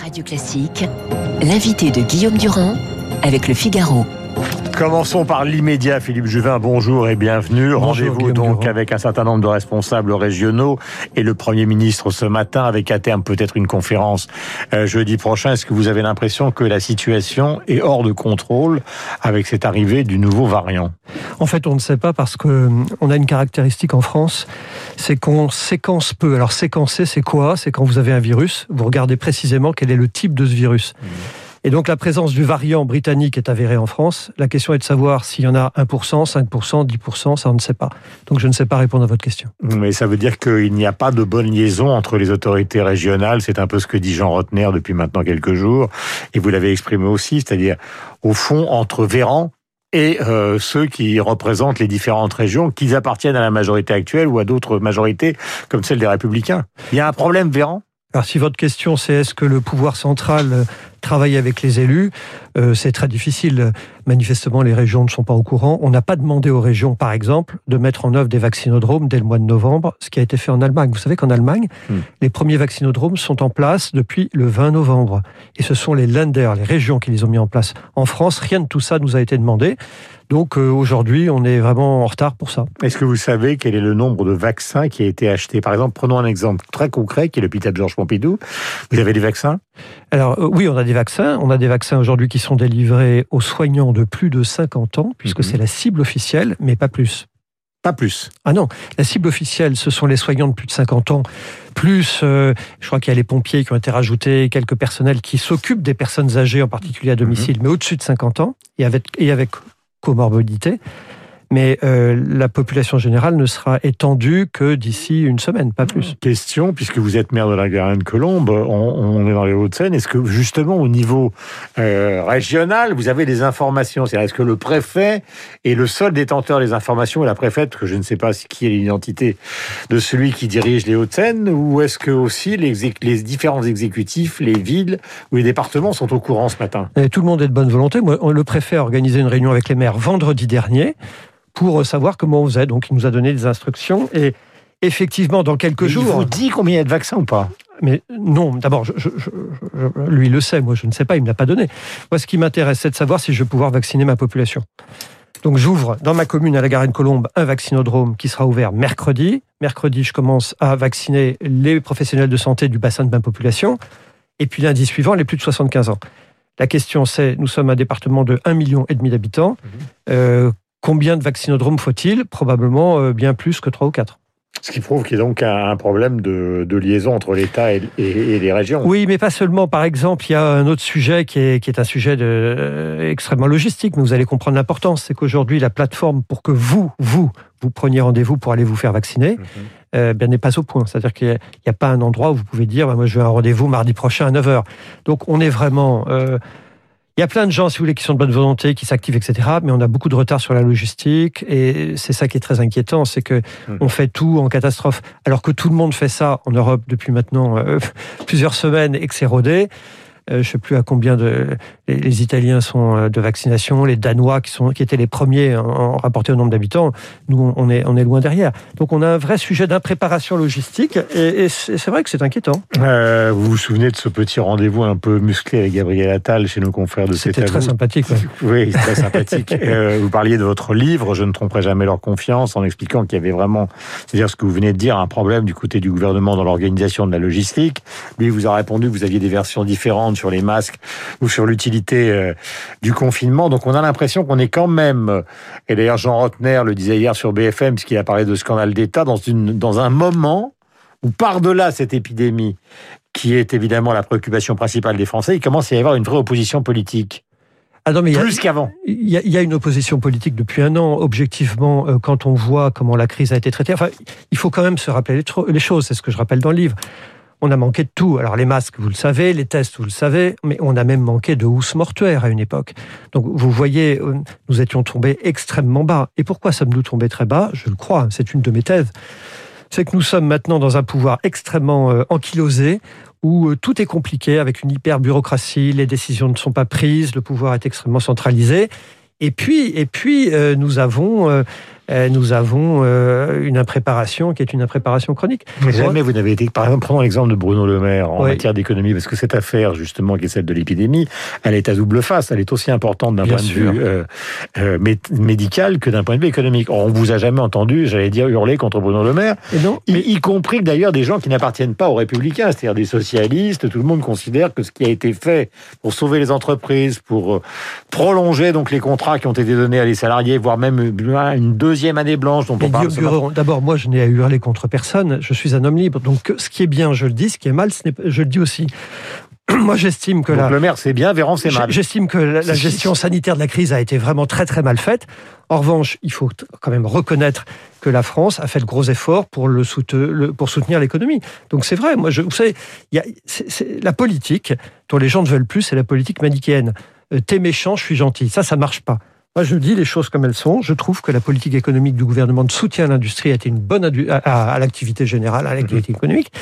Radio Classique, l'invité de Guillaume Durand avec le Figaro. Commençons par l'immédiat. Philippe Juvin, bonjour et bienvenue. Rendez-vous donc avec un certain nombre de responsables régionaux et le Premier ministre ce matin avec à terme peut-être une conférence euh, jeudi prochain. Est-ce que vous avez l'impression que la situation est hors de contrôle avec cette arrivée du nouveau variant? En fait, on ne sait pas parce que euh, on a une caractéristique en France, c'est qu'on séquence peu. Alors séquencer, c'est quoi? C'est quand vous avez un virus, vous regardez précisément quel est le type de ce virus. Mmh. Et donc la présence du variant britannique est avérée en France. La question est de savoir s'il y en a 1%, 5%, 10%, ça on ne sait pas. Donc je ne sais pas répondre à votre question. Mais ça veut dire qu'il n'y a pas de bonne liaison entre les autorités régionales. C'est un peu ce que dit Jean Rotner depuis maintenant quelques jours. Et vous l'avez exprimé aussi, c'est-à-dire au fond entre Véran et euh, ceux qui représentent les différentes régions, qu'ils appartiennent à la majorité actuelle ou à d'autres majorités comme celle des Républicains. Il y a un problème, Véran? Alors si votre question c'est est-ce que le pouvoir central travaille avec les élus, euh, c'est très difficile. Manifestement, les régions ne sont pas au courant. On n'a pas demandé aux régions, par exemple, de mettre en œuvre des vaccinodromes dès le mois de novembre, ce qui a été fait en Allemagne. Vous savez qu'en Allemagne, hmm. les premiers vaccinodromes sont en place depuis le 20 novembre. Et ce sont les Länder, les régions qui les ont mis en place. En France, rien de tout ça nous a été demandé. Donc euh, aujourd'hui, on est vraiment en retard pour ça. Est-ce que vous savez quel est le nombre de vaccins qui a été acheté Par exemple, prenons un exemple très concret qui est l'hôpital Georges Pompidou. Vous avez des vaccins? Alors euh, oui, on a des vaccins. On a des vaccins aujourd'hui qui sont délivrés aux soignants de plus de 50 ans, puisque mhm. c'est la cible officielle, mais pas plus. Pas plus. Ah non, la cible officielle, ce sont les soignants de plus de 50 ans, plus, euh, je crois qu'il y a les pompiers qui ont été rajoutés, quelques personnels qui s'occupent des personnes âgées, en particulier à domicile, mhm. mais au-dessus de 50 ans, et avec, et avec comorbidité. Mais euh, la population générale ne sera étendue que d'ici une semaine, pas plus. Question, puisque vous êtes maire de la Garenne-Colombe, on, est dans les Hauts-de-Seine, est-ce que justement au niveau euh, régional, vous avez des informations? C'est-à-dire, est-ce que le préfet est le seul détenteur des informations et la préfète, que je ne sais pas qui est l'identité de celui qui dirige les Hauts-de-Seine, ou est-ce que aussi les, les, différents exécutifs, les villes ou les départements sont au courant ce matin? Et Tout le monde est de bonne volonté. Moi, le préfet a organisé une réunion avec les maires vendredi dernier pour savoir comment on faisait. Donc, il nous a donné des instructions et effectivement, dans quelques jours. Il vous dit combien il y a de vaccins ou pas? Mais non, d'abord, lui le sait, moi je ne sais pas, il ne me l'a pas donné. Moi, ce qui m'intéresse, c'est de savoir si je vais pouvoir vacciner ma population. Donc j'ouvre dans ma commune à la Garenne-Colombe un vaccinodrome qui sera ouvert mercredi. Mercredi, je commence à vacciner les professionnels de santé du bassin de ma population. Et puis lundi suivant, les plus de 75 ans. La question c'est, nous sommes un département de 1,5 million d'habitants. Mmh. Euh, Combien de vaccinodromes faut-il Probablement euh, bien plus que 3 ou 4. Ce qui prouve qu'il y a donc un problème de, liaison entre l'État et, les régions. Oui, mais pas seulement. Par exemple, il y a un autre sujet qui est, un sujet de, euh, extrêmement logistique, mais vous allez comprendre l'importance. C'est qu'aujourd'hui, la plateforme pour que vous, vous, vous preniez rendez-vous pour aller vous faire vacciner, euh, bien n'est pas au point. C'est-à-dire qu'il n'y a, pas un endroit où vous pouvez dire, bah, moi je veux un rendez-vous mardi prochain à 9h. Donc on est vraiment... Il y a plein de gens, si vous voulez, qui sont de bonne volonté, qui s'activent, etc. Mais on a beaucoup de retard sur la logistique et c'est ça qui est très inquiétant, c'est que hmm. on fait tout en catastrophe, alors que tout le monde fait ça en Europe depuis maintenant euh, plusieurs semaines et que c'est rodé. Euh, je ne sais plus à combien de les, Italiens sont euh, de vaccination, les Danois qui sont qui étaient les premiers en, rapporté au nombre d'habitants. Nous, on est on est loin derrière. Donc, on a un vrai sujet d'impréparation logistique et, c'est vrai que c'est inquiétant. Euh, vous vous souvenez de ce petit rendez-vous un peu musclé avec Gabriel Attal chez nos confrères de C'était très sympathique. Oui, très sympathique. vous parliez de votre livre, Je ne tromperai jamais leur confiance, en expliquant qu'il y avait vraiment, c'est-à-dire ce que vous venez de dire, un problème du côté du gouvernement dans l'organisation de la logistique. Lui vous a répondu que vous aviez des versions différentes sur les masques ou sur l'utilité euh, du confinement. Donc on a l'impression qu'on est quand même, et d'ailleurs Jean Rotner le disait hier sur BFM, puisqu'il a parlé de scandale d'État, dans, une, dans un moment où par-delà cette épidémie, qui est évidemment la préoccupation principale des Français, il commence à y avoir une vraie opposition politique. Ah non, mais Plus qu'avant. Il y, a une opposition politique depuis un an. Objectivement, euh, quand on voit comment la crise a été traitée, enfin, il faut quand même se rappeler les choses. C'est ce que je rappelle dans le livre on a manqué de tout. Alors les masques, vous le savez, les tests, vous le savez, mais on a même manqué de housses mortuaires à une époque. Donc vous voyez, euh, nous étions tombés extrêmement bas. Et pourquoi sommes-nous tombés très bas? Je le crois, c'est une de mes thèses. C'est que nous sommes maintenant dans un pouvoir extrêmement euh, ankylosé, où euh, tout est compliqué avec une hyper-bureaucratie, les décisions ne sont pas prises, le pouvoir est extrêmement centralisé. Et puis, et puis nous avons nous avons euh, une impréparation qui est une impréparation chronique. Mais jamais vous n'avez été, par exemple, prenons l'exemple de Bruno Le Maire en matière d'économie, parce que cette affaire, justement, qui est celle de l'épidémie, elle est à double face. Elle est aussi importante d'un point de vue euh, médical que d'un point de vue économique. on vous a jamais entendu, j'allais dire, hurler contre Bruno Le Maire, Et non, y, compris d'ailleurs des gens qui n'appartiennent pas aux républicains, c'est-à-dire des socialistes. Tout le monde considère que ce qui a été fait pour sauver les entreprises, pour prolonger donc les contrats qui ont été donnés à les salariés, voire même une deuxième deuxième année blanche dont on parle. D'abord, moi, je n'ai à hurler contre personne. Je suis un homme libre. Donc, ce qui est bien, je le dis. Ce qui est mal, je le dis aussi. Moi, j'estime que Donc le maire, c'est bien, Véran, c'est mal. J'estime que la, gestion sanitaire de la crise a été vraiment très, très mal faite. En revanche, il faut quand même reconnaître que la France a fait de gros efforts pour, le pour soutenir l'économie. Donc c'est vrai, moi, je, vous savez, y a, la politique dont les gens ne veulent plus, c'est la politique manichéenne. Euh, t'es méchant, je suis gentil. Ça, ça marche pas. Moi, je dis les choses comme elles sont. Je trouve que la politique économique du gouvernement de soutien à l'industrie a été une bonne à, l'activité générale, à l'activité mhm. économique,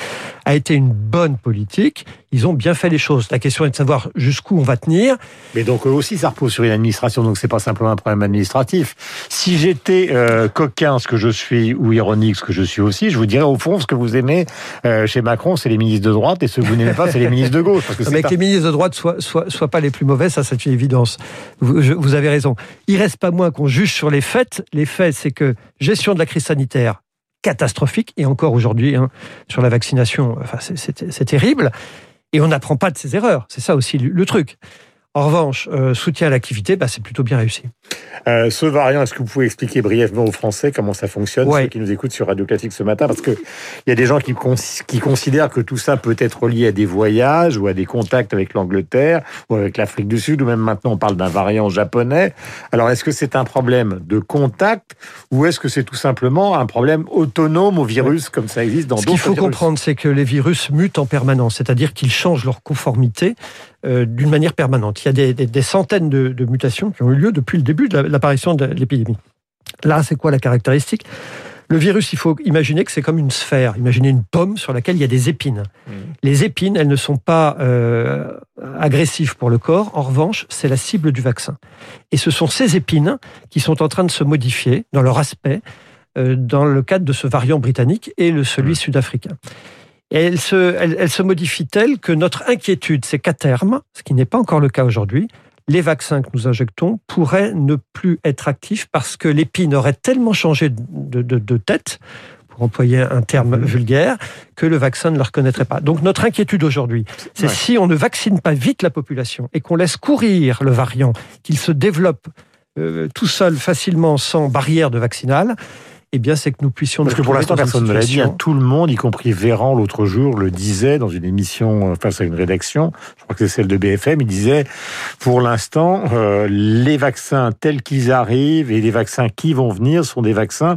a été une bonne politique. Ils ont bien fait les choses. La question est de savoir jusqu'où on va tenir. Mais donc eux aussi, ça repose sur une administration. Donc c'est pas simplement un problème administratif. Si j'étais euh, coquin, ce que je suis, ou ironique, ce que je suis aussi, je vous dirais au fond, ce que vous aimez euh, chez Macron, c'est les ministres de droite, et ce que vous n'aimez pas, c'est les ministres de gauche. Parce que mais que les ministres de droite soient, soient, soient, pas les plus mauvais, ça c'est une évidence. Vous, vous avez raison. Il reste pas moins qu'on juge sur les faits. Les faits, c'est que gestion de la crise sanitaire catastrophique, et encore aujourd'hui, hein, sur la vaccination, enfin, c'est terrible. Et on n'apprend pas de ses erreurs. C'est ça aussi le truc. En revanche, euh, soutien à l'activité, bah, c'est plutôt bien réussi. Euh, ce variant, est-ce que vous pouvez expliquer brièvement aux Français comment ça fonctionne, ceux qui nous écoutent sur Radio Classique ce matin? Parce qu'il y a des gens qui, qui considèrent que tout ça peut être lié à des voyages ou à des contacts avec l'Angleterre ou avec l'Afrique du Sud, ou même maintenant on parle d'un variant japonais. Alors est-ce que c'est un problème de contact ou est-ce que c'est tout simplement un problème autonome au virus comme ça existe dans d'autres Ce qu'il faut comprendre, c'est que les virus mutent en permanence, c'est-à-dire qu'ils changent leur conformité d'une manière permanente. Il y a des, centaines de, mutations qui ont eu lieu depuis le début de l'apparition de l'épidémie. Là, c'est quoi la caractéristique? Le virus, il faut imaginer que c'est comme une sphère. Imaginez une pomme sur laquelle il y a des épines. Mmh. Les épines, elles ne sont pas euh, agressives pour le corps. En revanche, c'est la cible du vaccin. Et ce sont ces épines qui sont en train de se modifier dans leur aspect euh, dans le cadre de ce variant britannique et le celui mmh. sud-africain. Et elle se, elle, se modifie telle que notre inquiétude, c'est qu'à terme, ce qui n'est pas encore le cas aujourd'hui, les vaccins que nous injectons pourraient ne plus être actifs parce que l'épine aurait tellement changé de, de, tête, pour employer un terme mhm. vulgaire, que le vaccin ne le reconnaîtrait pas. Donc notre inquiétude aujourd'hui, c'est si on ne vaccine pas vite la population et qu'on laisse courir le variant, qu'il se développe euh, tout seul facilement sans barrière de vaccinale, eh bien, c'est que nous puissions. Parce que pour l'instant, personne ne l'a dit. Hein. Tout le monde, y compris Véran l'autre jour, le disait dans une émission euh, face à une rédaction. Je crois que c'est celle de BFM. Il disait, pour l'instant, euh, les vaccins tels qu'ils arrivent et les vaccins qui vont venir sont des vaccins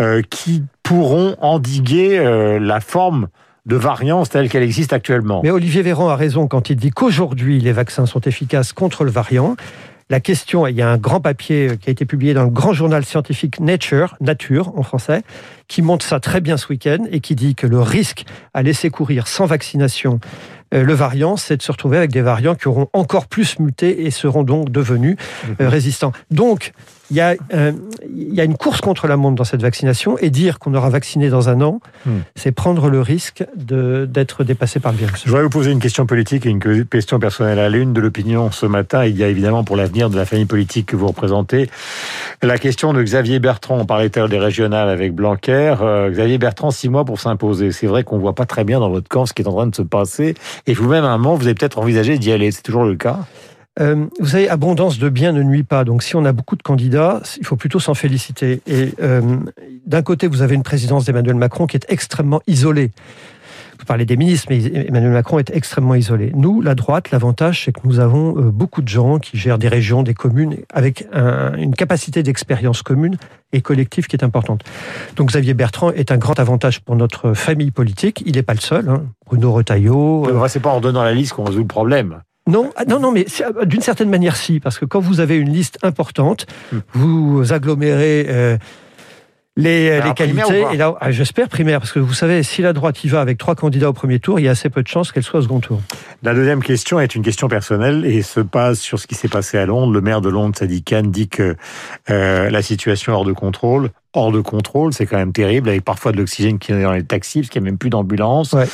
euh, qui pourront endiguer la forme de variance telle qu'elle existe actuellement. Mais Olivier Véran a raison quand il dit qu'aujourd'hui les vaccins sont efficaces contre le variant la question, il y a un grand papier qui a été publié dans le grand journal scientifique Nature, Nature en français, qui montre ça très bien ce week-end et qui dit que le risque à laisser courir sans vaccination euh, le variant, c'est de se retrouver avec des variants qui auront encore plus muté et seront donc devenus euh, mhm. résistants. Donc, il y, a, euh, il y a une course contre la montre dans cette vaccination et dire qu'on aura vacciné dans un an, hmm. c'est prendre le risque d'être dépassé par le virus. Je voudrais vous poser une question politique et une question personnelle à l'une de l'opinion ce matin. Il y a évidemment pour l'avenir de la famille politique que vous représentez la question de Xavier Bertrand. On parlait des régionales avec Blanquer. Xavier Bertrand, six mois pour s'imposer. C'est vrai qu'on voit pas très bien dans votre camp ce qui est en train de se passer et vous-même, à un moment, vous avez peut-être envisagé d'y aller. C'est toujours le cas? Euh, vous savez, abondance de biens ne nuit pas. Donc, si on a beaucoup de candidats, il faut plutôt s'en féliciter. Et euh, d'un côté, vous avez une présidence d'Emmanuel Macron qui est extrêmement isolée. Vous parlez des ministres, mais Emmanuel Macron est extrêmement isolé. Nous, la droite, l'avantage, c'est que nous avons euh, beaucoup de gens qui gèrent des régions, des communes, avec une capacité d'expérience commune et collective qui est importante. Donc Xavier Bertrand est un grand avantage pour notre famille politique. Il n'est pas le seul. Hein. Bruno Retailleau. Euh... C'est pas en donnant la liste qu'on résout le problème. Non, ah, non, non, mais d'une certaine manière, si, parce que quand vous avez une liste importante, hmm. vous agglomérez euh, les, les qualités. Et là, ah, j'espère primaire, parce que vous savez, si la droite y va avec trois candidats au premier tour, il y a assez peu de chances qu'elle soit au second tour. La deuxième question est une question personnelle et se passe sur ce qui s'est passé à Londres. Le maire de Londres, Sadiq Khan, dit que euh, la situation est hors de contrôle hors de contrôle, c'est quand même terrible, avec parfois de l'oxygène qui est dans les taxis, parce qu'il n'y a même plus d'ambulance. Ouais.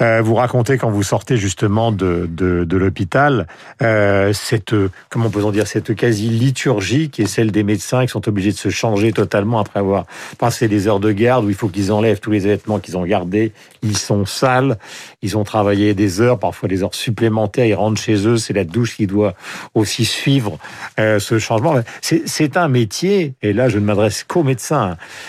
Euh, vous racontez quand vous sortez justement de, de, de l'hôpital, euh, cette, comment peut-on dire, cette quasi-liturgie qui est celle des médecins qui sont obligés de se changer totalement après avoir passé des heures de garde où il faut qu'ils enlèvent tous les vêtements qu'ils ont gardés, ils sont sales, ils ont travaillé des heures, parfois des heures supplémentaires, ils rentrent chez eux, c'est la douche qui doit aussi suivre euh, ce changement. C'est un métier, et là je ne m'adresse qu'aux médecins,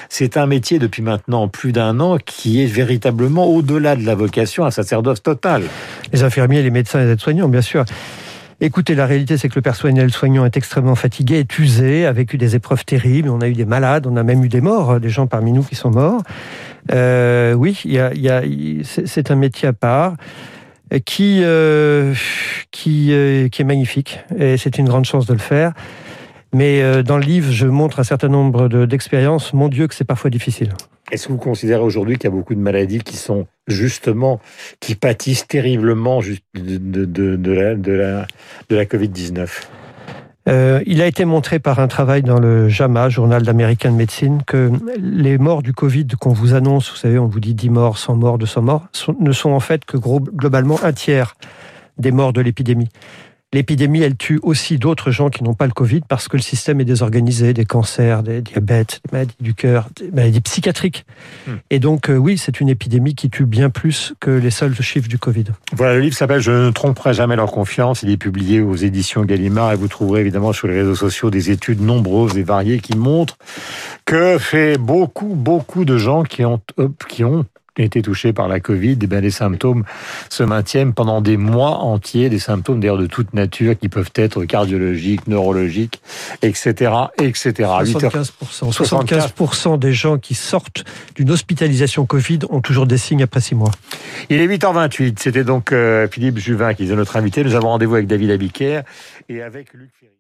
c'est un métier depuis maintenant plus d'un an qui est véritablement au-delà de la vocation à sacerdoce total. Les infirmiers, les médecins, les aides-soignants, bien sûr. Écoutez, la réalité, c'est que le personnel soignant est extrêmement fatigué, est usé, a vécu des épreuves terribles. On a eu des malades, on a même eu des morts, des gens parmi nous qui sont morts. Euh, oui, c'est un métier à part euh, qui, euh, qui est magnifique et c'est une grande chance de le faire. Mais euh, dans le livre, je montre un certain nombre d'expériences. Mon Dieu, que c'est parfois difficile. Est-ce que vous considérez aujourd'hui qu'il y a beaucoup de maladies qui sont justement, qui pâtissent terriblement de, de, de la, de la, de la Covid-19 euh, il a été montré par un travail dans le JAMA, Journal d'American Medicine, que les morts du Covid qu'on vous annonce, vous savez, on vous dit 10 morts, 100 morts, 200 morts, ne sont en fait que globalement un tiers des morts de l'épidémie. L'épidémie, elle tue aussi d'autres gens qui n'ont pas le Covid parce que le système est désorganisé, des cancers, des diabètes, des maladies du cœur, des maladies psychiatriques. Hmm. Et donc, euh, oui, c'est une épidémie qui tue bien plus que les seuls chiffres du Covid. Voilà, le livre s'appelle Je ne tromperai jamais leur confiance. Il est publié aux éditions Gallimard et vous trouverez évidemment sur les réseaux sociaux des études nombreuses et variées qui montrent que fait beaucoup, beaucoup de gens qui ont, qui ont été touchés par la Covid, eh bien, les symptômes se maintiennent pendant des mois entiers, des symptômes d'ailleurs de toute nature qui peuvent être cardiologiques, neurologiques, etc., etc. 75%, 75%, des gens qui sortent d'une hospitalisation Covid ont toujours des signes après six mois. Il est 8h28. C'était donc euh, Philippe Juvin qui est notre invité. Nous avons rendez-vous avec David Abiker et avec Luc Ferry.